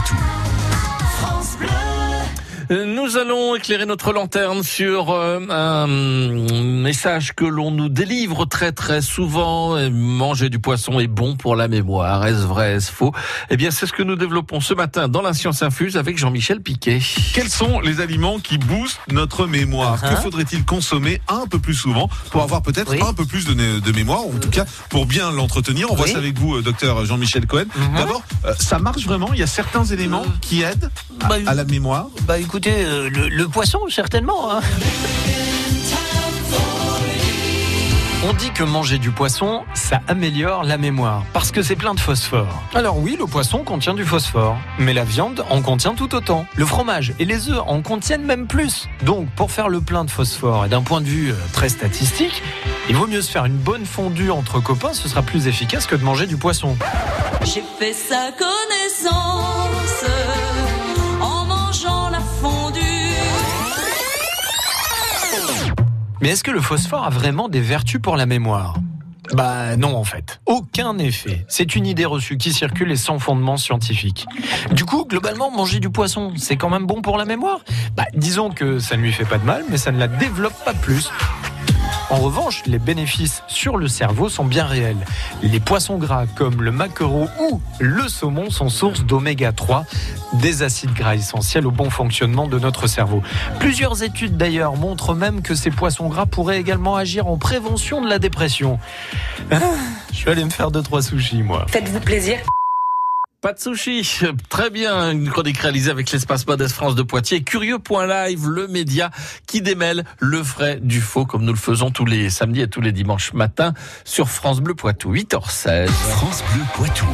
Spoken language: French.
Poitou. Nous allons éclairer notre lanterne sur euh, un message que l'on nous délivre très très souvent. Manger du poisson est bon pour la mémoire. Est-ce vrai, est-ce faux? Eh bien, c'est ce que nous développons ce matin dans la Science Infuse avec Jean-Michel Piquet. Quels sont les aliments qui boostent notre mémoire? Uh-huh. Que faudrait-il consommer un peu plus souvent pour avoir peut-être Oui. un peu plus de, mémoire, ou en tout cas pour bien l'entretenir? On voit Oui. ça avec vous, euh, docteur Jean-Michel Cohen. Mhm. D'abord, euh, ça marche vraiment? Il y a certains éléments qui aident à, Bah, à la mémoire? Bah euh, le, le poisson certainement. hein. On dit que manger du poisson, ça améliore la mémoire, parce que c'est plein de phosphore. Alors oui, le poisson contient du phosphore, mais la viande en contient tout autant. Le fromage et les œufs en contiennent même plus. Donc pour faire le plein de phosphore, et d'un point de vue euh, très statistique, il vaut mieux se faire une bonne fondue entre copains, ce sera plus efficace que de manger du poisson. J'ai fait sa connaissance Mais est-ce que le phosphore a vraiment des vertus pour la mémoire? Bah non en fait. Aucun effet. C'est une idée reçue qui circule et sans fondement scientifique. Du coup, globalement, manger du poisson, c'est quand même bon pour la mémoire? Bah disons que ça ne lui fait pas de mal, mais ça ne la développe pas plus. En revanche, les bénéfices sur le cerveau sont bien réels. Les poissons gras comme le maquereau ou le saumon sont source d'oméga 3, des acides gras essentiels au bon fonctionnement de notre cerveau. Plusieurs études d'ailleurs montrent même que ces poissons gras pourraient également agir en prévention de la dépression. Ah, je vais aller me faire deux trois sushis moi. Faites-vous plaisir. Pas de sushi. Très bien. Une chronique réalisée avec l'espace Modeste France de Poitiers. Curieux.live, le média qui démêle le vrai du faux, comme nous le faisons tous les samedis et tous les dimanches matins sur France Bleu Poitou, 8h16. France Bleu Poitou.